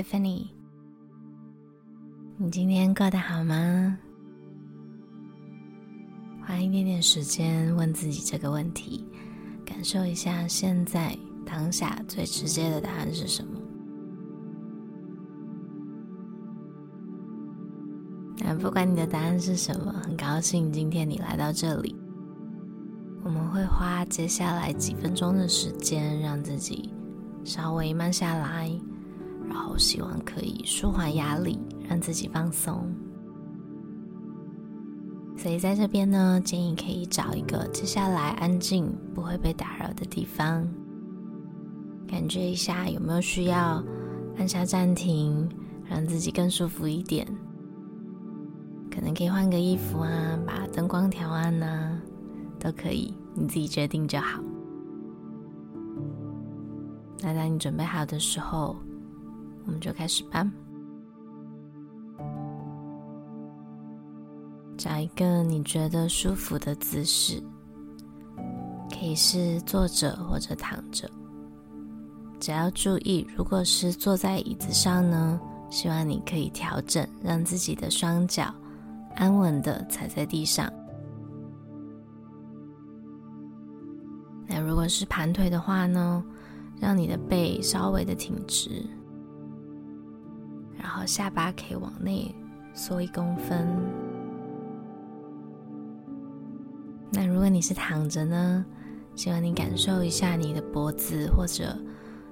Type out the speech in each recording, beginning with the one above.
Tiffany。你今天过得好吗？花一点点时间问自己这个问题，感受一下现在当下最直接的答案是什么。那不管你的答案是什么，很高兴今天你来到这里。我们会花接下来几分钟的时间，让自己稍微慢下来，然后希望可以舒缓压力，让自己放松。所以在这边呢，建议可以找一个接下来安静、不会被打扰的地方，感觉一下有没有需要按下暂停，让自己更舒服一点。可能可以换个衣服啊，把灯光调暗呐、啊。都可以，你自己决定就好。那当你准备好的时候，我们就开始吧。找一个你觉得舒服的姿势，可以是坐着或者躺着。只要注意，如果是坐在椅子上呢，希望你可以调整，让自己的双脚安稳的踩在地上。那如果是盘腿的话呢，让你的背稍微的挺直，然后下巴可以往内缩一公分。那如果你是躺着呢，希望你感受一下你的脖子或者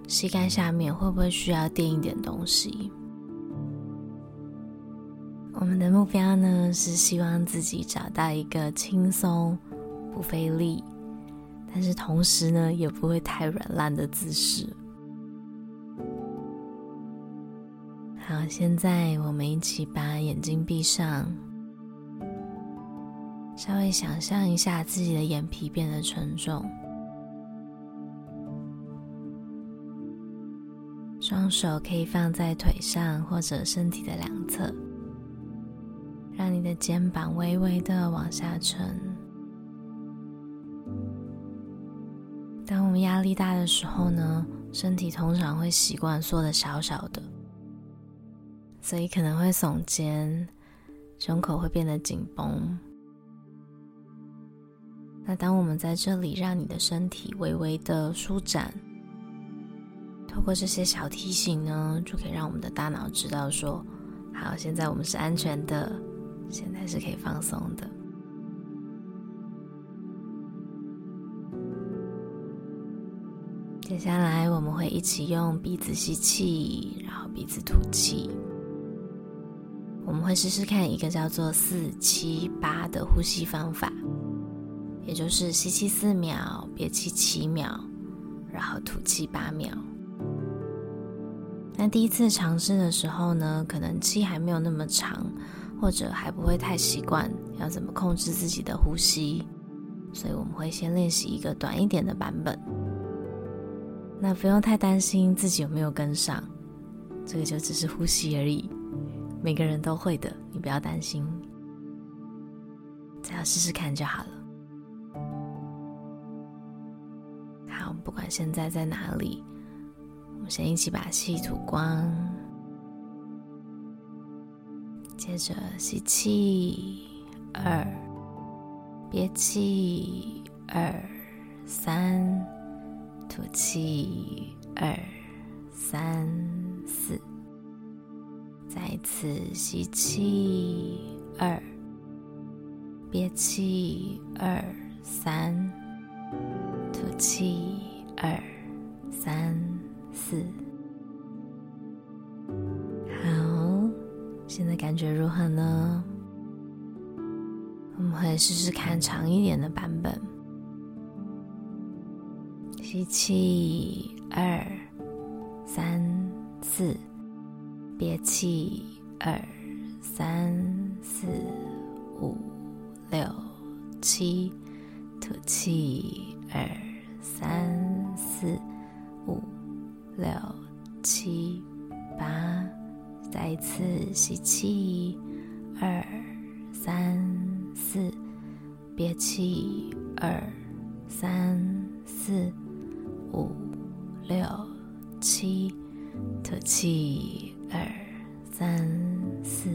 膝盖下面会不会需要垫一点东西。我们的目标呢，是希望自己找到一个轻松、不费力。但是同时呢，也不会太软烂的姿势。好，现在我们一起把眼睛闭上，稍微想象一下自己的眼皮变得沉重，双手可以放在腿上或者身体的两侧，让你的肩膀微微的往下沉。当我们压力大的时候呢，身体通常会习惯缩的小小的，所以可能会耸肩，胸口会变得紧绷。那当我们在这里让你的身体微微的舒展，透过这些小提醒呢，就可以让我们的大脑知道说，好，现在我们是安全的，现在是可以放松的。接下来我们会一起用鼻子吸气，然后鼻子吐气。我们会试试看一个叫做“四七八”的呼吸方法，也就是吸气四秒，憋气七秒，然后吐气八秒。那第一次尝试的时候呢，可能气还没有那么长，或者还不会太习惯要怎么控制自己的呼吸，所以我们会先练习一个短一点的版本。那不用太担心自己有没有跟上，这个就只是呼吸而已，每个人都会的，你不要担心，只要试试看就好了。好，不管现在在哪里，我们先一起把气吐光，接着吸气，二，憋气，二，三。吐气，二三四，再次吸气，二，憋气，二三，吐气，二三四。好，现在感觉如何呢？我们可以试试看长一点的版本。吸气，二、三、四；憋气，二、三、四、五、六、七；吐气，二、三、四、五、六、七、八。再一次吸气，二、三、四；憋气，二、三、四。五、六、七，吐气，二、三、四、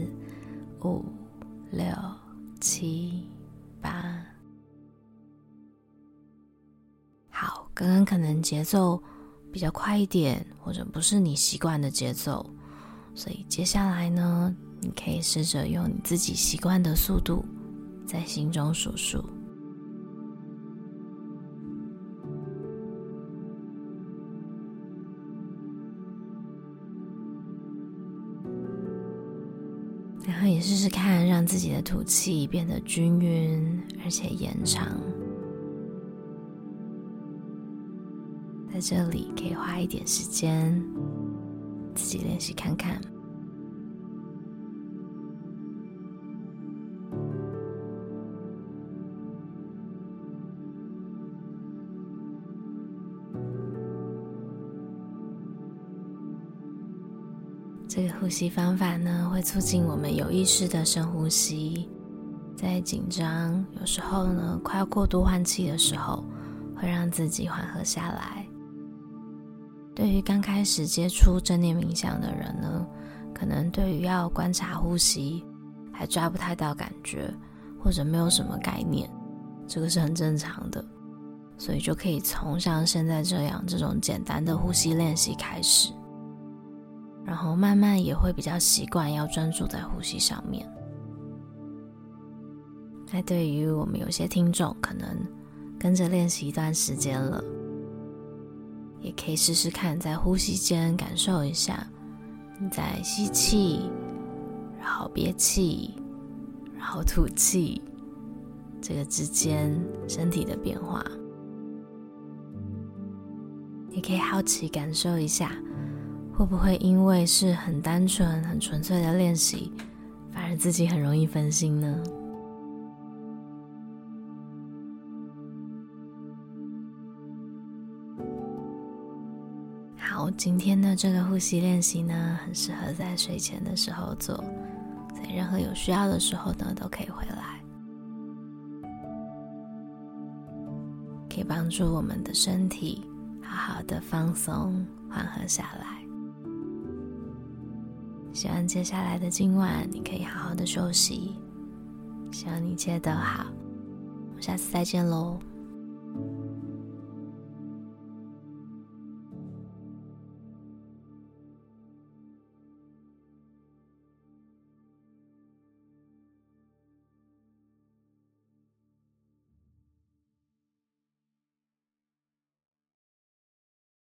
五、六、七、八。好，刚刚可能节奏比较快一点，或者不是你习惯的节奏，所以接下来呢，你可以试着用你自己习惯的速度，在心中数数。然后也试试看，让自己的吐气变得均匀，而且延长。在这里可以花一点时间，自己练习看看。这个呼吸方法呢，会促进我们有意识的深呼吸。在紧张，有时候呢，快要过度换气的时候，会让自己缓和下来。对于刚开始接触正念冥想的人呢，可能对于要观察呼吸还抓不太到感觉，或者没有什么概念，这个是很正常的。所以就可以从像现在这样这种简单的呼吸练习开始。然后慢慢也会比较习惯要专注在呼吸上面。那对于我们有些听众，可能跟着练习一段时间了，也可以试试看，在呼吸间感受一下你在吸气，然后憋气，然后吐气，这个之间身体的变化。你可以好奇感受一下。会不会因为是很单纯、很纯粹的练习，反而自己很容易分心呢？好，今天的这个呼吸练习呢，很适合在睡前的时候做，在任何有需要的时候呢，都可以回来，可以帮助我们的身体好好的放松、缓和下来。希望接下来的今晚你可以好好的休息，希望你一切都好，我们下次再见喽。